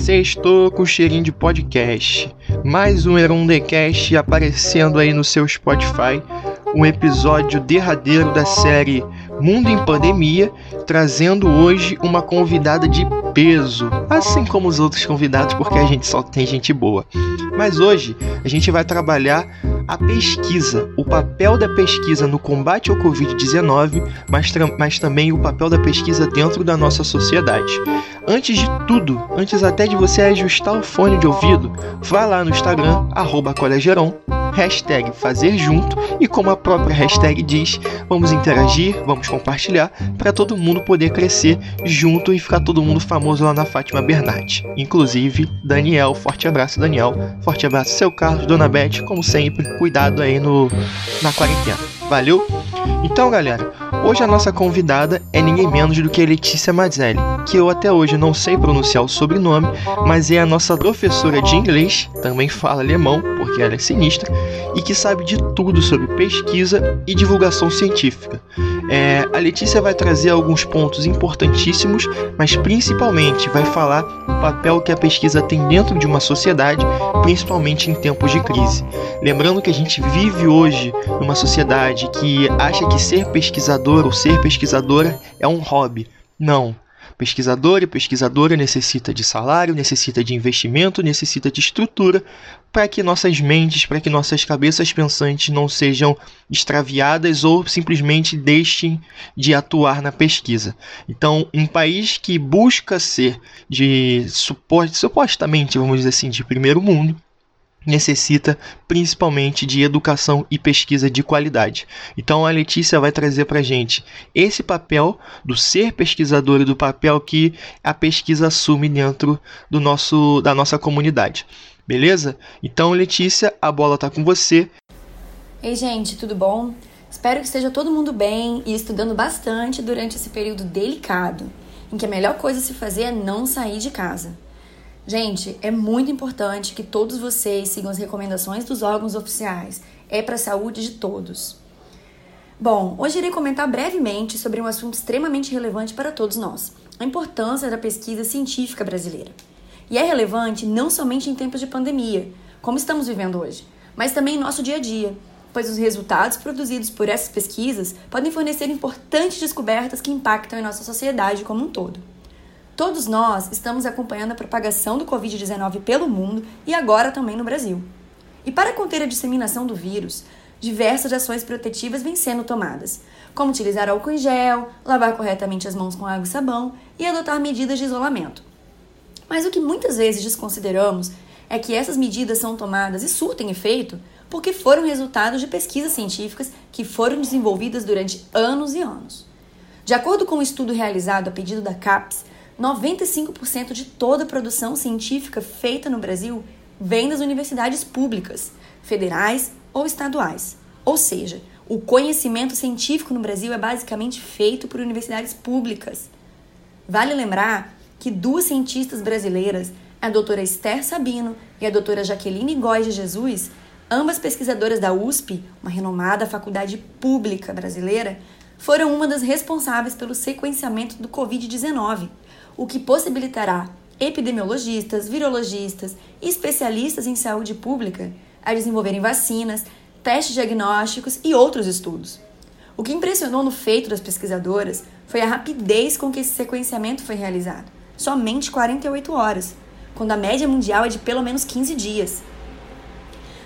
Sextou com cheirinho de podcast. Mais um Erundecast aparecendo aí no seu Spotify. Um episódio derradeiro da série Mundo em Pandemia, trazendo hoje uma convidada de peso, assim como os outros convidados, porque a gente só tem gente boa. Mas hoje a gente vai trabalhar a pesquisa, o papel da pesquisa no combate ao Covid-19, mas, mas também o papel da pesquisa dentro da nossa sociedade. Antes de tudo, antes até de você ajustar o fone de ouvido, vá lá no Instagram, arroba colegeron, hashtag fazer junto e como a própria hashtag diz, vamos interagir, vamos compartilhar para todo mundo poder crescer junto e ficar todo mundo famoso lá na Fátima Bernardes. Inclusive, Daniel, forte abraço Daniel, forte abraço seu Carlos, Dona Beth, como sempre, cuidado aí no na quarentena. Valeu? Então, galera, hoje a nossa convidada é ninguém menos do que Letícia Mazzelli, que eu até hoje não sei pronunciar o sobrenome, mas é a nossa professora de inglês, também fala alemão, porque ela é sinistra, e que sabe de tudo sobre pesquisa e divulgação científica. É, a Letícia vai trazer alguns pontos importantíssimos, mas principalmente vai falar o papel que a pesquisa tem dentro de uma sociedade, principalmente em tempos de crise. Lembrando que a gente vive hoje numa sociedade que acha que ser pesquisador ou ser pesquisadora é um hobby. Não. Pesquisador e pesquisadora necessita de salário, necessita de investimento, necessita de estrutura para que nossas mentes, para que nossas cabeças pensantes não sejam extraviadas ou simplesmente deixem de atuar na pesquisa. Então, um país que busca ser de supostamente, vamos dizer assim, de primeiro mundo, necessita principalmente de educação e pesquisa de qualidade. Então a Letícia vai trazer para gente esse papel do ser pesquisador e do papel que a pesquisa assume dentro do nosso da nossa comunidade. Beleza? Então Letícia, a bola está com você. Ei gente, tudo bom? Espero que esteja todo mundo bem e estudando bastante durante esse período delicado, em que a melhor coisa a se fazer é não sair de casa. Gente, é muito importante que todos vocês sigam as recomendações dos órgãos oficiais. É para a saúde de todos. Bom, hoje irei comentar brevemente sobre um assunto extremamente relevante para todos nós: a importância da pesquisa científica brasileira. E é relevante não somente em tempos de pandemia, como estamos vivendo hoje, mas também em nosso dia a dia, pois os resultados produzidos por essas pesquisas podem fornecer importantes descobertas que impactam em nossa sociedade como um todo. Todos nós estamos acompanhando a propagação do Covid-19 pelo mundo e agora também no Brasil. E para conter a disseminação do vírus, diversas ações protetivas vêm sendo tomadas, como utilizar álcool em gel, lavar corretamente as mãos com água e sabão e adotar medidas de isolamento. Mas o que muitas vezes desconsideramos é que essas medidas são tomadas e surtem efeito porque foram resultados de pesquisas científicas que foram desenvolvidas durante anos e anos. De acordo com um estudo realizado a pedido da CAPES, 95% de toda a produção científica feita no Brasil vem das universidades públicas, federais ou estaduais. Ou seja, o conhecimento científico no Brasil é basicamente feito por universidades públicas. Vale lembrar que duas cientistas brasileiras, a doutora Esther Sabino e a doutora Jaqueline Góes de Jesus, ambas pesquisadoras da USP, uma renomada faculdade pública brasileira, foram uma das responsáveis pelo sequenciamento do Covid-19 o que possibilitará epidemiologistas, virologistas e especialistas em saúde pública a desenvolverem vacinas, testes diagnósticos e outros estudos. O que impressionou no feito das pesquisadoras foi a rapidez com que esse sequenciamento foi realizado somente 48 horas, quando a média mundial é de pelo menos 15 dias.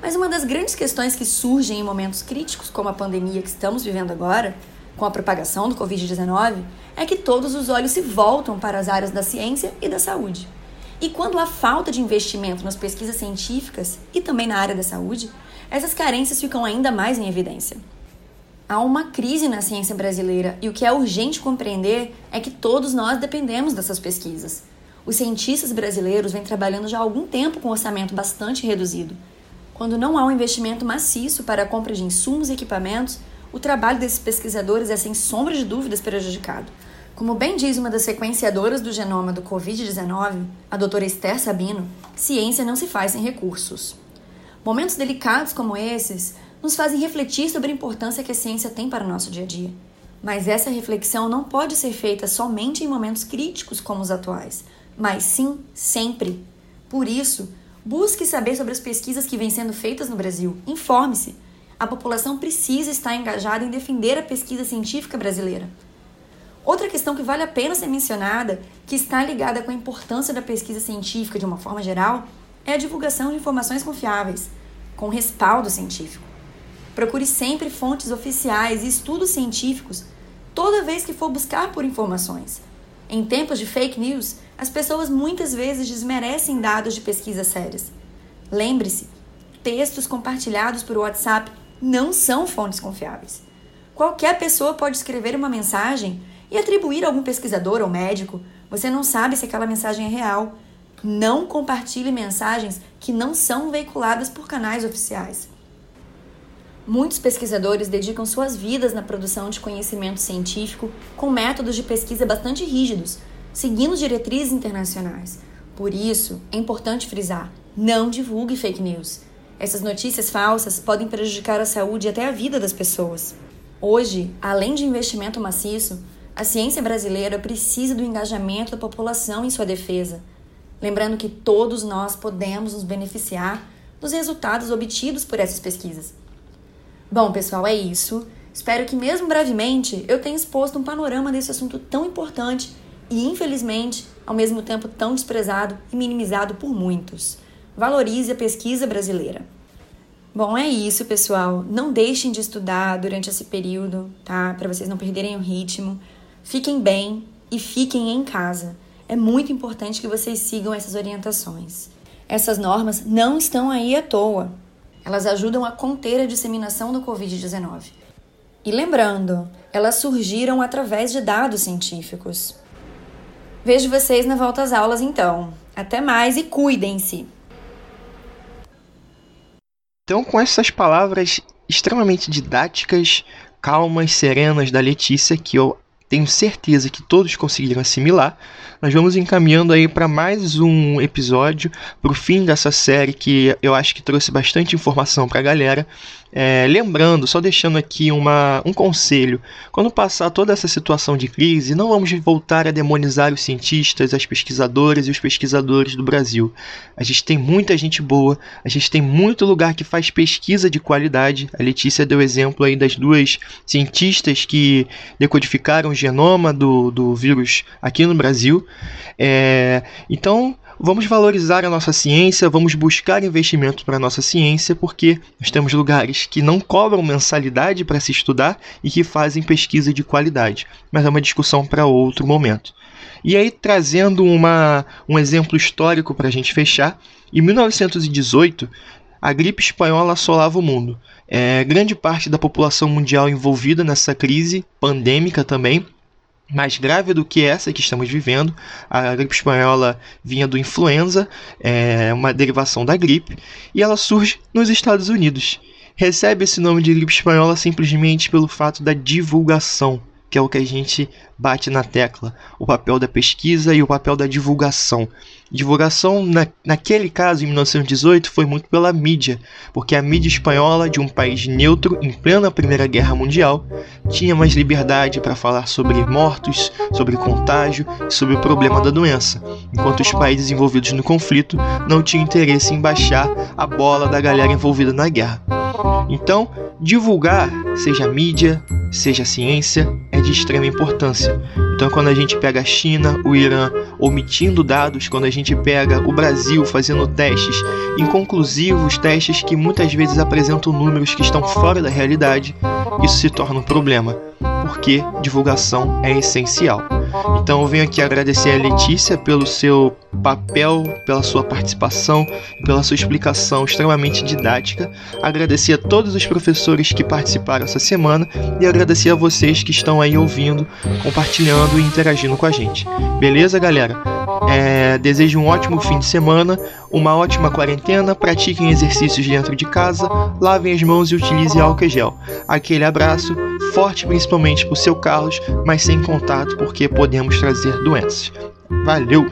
Mas uma das grandes questões que surgem em momentos críticos, como a pandemia que estamos vivendo agora, com a propagação do Covid-19, é que todos os olhos se voltam para as áreas da ciência e da saúde. E quando há falta de investimento nas pesquisas científicas e também na área da saúde, essas carências ficam ainda mais em evidência. Há uma crise na ciência brasileira e o que é urgente compreender é que todos nós dependemos dessas pesquisas. Os cientistas brasileiros vêm trabalhando já há algum tempo com orçamento bastante reduzido. Quando não há um investimento maciço para a compra de insumos e equipamentos, o trabalho desses pesquisadores é sem sombra de dúvidas prejudicado. Como bem diz uma das sequenciadoras do genoma do Covid-19, a doutora Esther Sabino, ciência não se faz sem recursos. Momentos delicados como esses nos fazem refletir sobre a importância que a ciência tem para o nosso dia a dia. Mas essa reflexão não pode ser feita somente em momentos críticos como os atuais, mas sim sempre. Por isso, busque saber sobre as pesquisas que vêm sendo feitas no Brasil. Informe-se. A população precisa estar engajada em defender a pesquisa científica brasileira. Outra questão que vale a pena ser mencionada, que está ligada com a importância da pesquisa científica de uma forma geral, é a divulgação de informações confiáveis, com respaldo científico. Procure sempre fontes oficiais e estudos científicos toda vez que for buscar por informações. Em tempos de fake news, as pessoas muitas vezes desmerecem dados de pesquisas sérias. Lembre-se, textos compartilhados por WhatsApp não são fontes confiáveis. Qualquer pessoa pode escrever uma mensagem e atribuir a algum pesquisador ou médico. Você não sabe se aquela mensagem é real. Não compartilhe mensagens que não são veiculadas por canais oficiais. Muitos pesquisadores dedicam suas vidas na produção de conhecimento científico com métodos de pesquisa bastante rígidos, seguindo diretrizes internacionais. Por isso, é importante frisar: não divulgue fake news. Essas notícias falsas podem prejudicar a saúde e até a vida das pessoas. Hoje, além de investimento maciço, a ciência brasileira precisa do engajamento da população em sua defesa. Lembrando que todos nós podemos nos beneficiar dos resultados obtidos por essas pesquisas. Bom, pessoal, é isso. Espero que, mesmo brevemente, eu tenha exposto um panorama desse assunto tão importante e, infelizmente, ao mesmo tempo tão desprezado e minimizado por muitos. Valorize a pesquisa brasileira. Bom, é isso, pessoal. Não deixem de estudar durante esse período, tá? Para vocês não perderem o ritmo. Fiquem bem e fiquem em casa. É muito importante que vocês sigam essas orientações. Essas normas não estão aí à toa. Elas ajudam a conter a disseminação do Covid-19. E lembrando, elas surgiram através de dados científicos. Vejo vocês na volta às aulas então. Até mais e cuidem-se! Então, com essas palavras extremamente didáticas, calmas, serenas da Letícia, que eu tenho certeza que todos conseguiram assimilar, nós vamos encaminhando aí para mais um episódio, para o fim dessa série que eu acho que trouxe bastante informação para a galera. É, lembrando, só deixando aqui uma, um conselho: quando passar toda essa situação de crise, não vamos voltar a demonizar os cientistas, as pesquisadoras e os pesquisadores do Brasil. A gente tem muita gente boa, a gente tem muito lugar que faz pesquisa de qualidade. A Letícia deu exemplo aí das duas cientistas que decodificaram genoma do, do vírus aqui no Brasil. É, então, vamos valorizar a nossa ciência, vamos buscar investimento para a nossa ciência, porque nós temos lugares que não cobram mensalidade para se estudar e que fazem pesquisa de qualidade. Mas é uma discussão para outro momento. E aí, trazendo uma, um exemplo histórico para a gente fechar, em 1918, a gripe espanhola assolava o mundo. É, grande parte da população mundial envolvida nessa crise pandêmica também mais grave do que essa que estamos vivendo. A gripe espanhola vinha do influenza, é uma derivação da gripe, e ela surge nos Estados Unidos. Recebe esse nome de gripe espanhola simplesmente pelo fato da divulgação que é o que a gente bate na tecla, o papel da pesquisa e o papel da divulgação. Divulgação, na, naquele caso, em 1918, foi muito pela mídia, porque a mídia espanhola, de um país neutro em plena Primeira Guerra Mundial, tinha mais liberdade para falar sobre mortos, sobre contágio e sobre o problema da doença, enquanto os países envolvidos no conflito não tinham interesse em baixar a bola da galera envolvida na guerra. Então, divulgar, seja mídia, seja ciência, é de extrema importância. Então, quando a gente pega a China, o Irã omitindo dados, quando a gente pega o Brasil fazendo testes inconclusivos, testes que muitas vezes apresentam números que estão fora da realidade, isso se torna um problema, porque divulgação é essencial. Então eu venho aqui agradecer a Letícia pelo seu papel, pela sua participação, pela sua explicação extremamente didática. Agradecer a todos os professores que participaram essa semana e agradecer a vocês que estão aí ouvindo, compartilhando e interagindo com a gente. Beleza, galera? É, desejo um ótimo fim de semana, uma ótima quarentena, pratiquem exercícios dentro de casa, lavem as mãos e utilizem álcool e gel. Aquele abraço, forte principalmente para o seu Carlos, mas sem contato porque podemos trazer doenças. Valeu!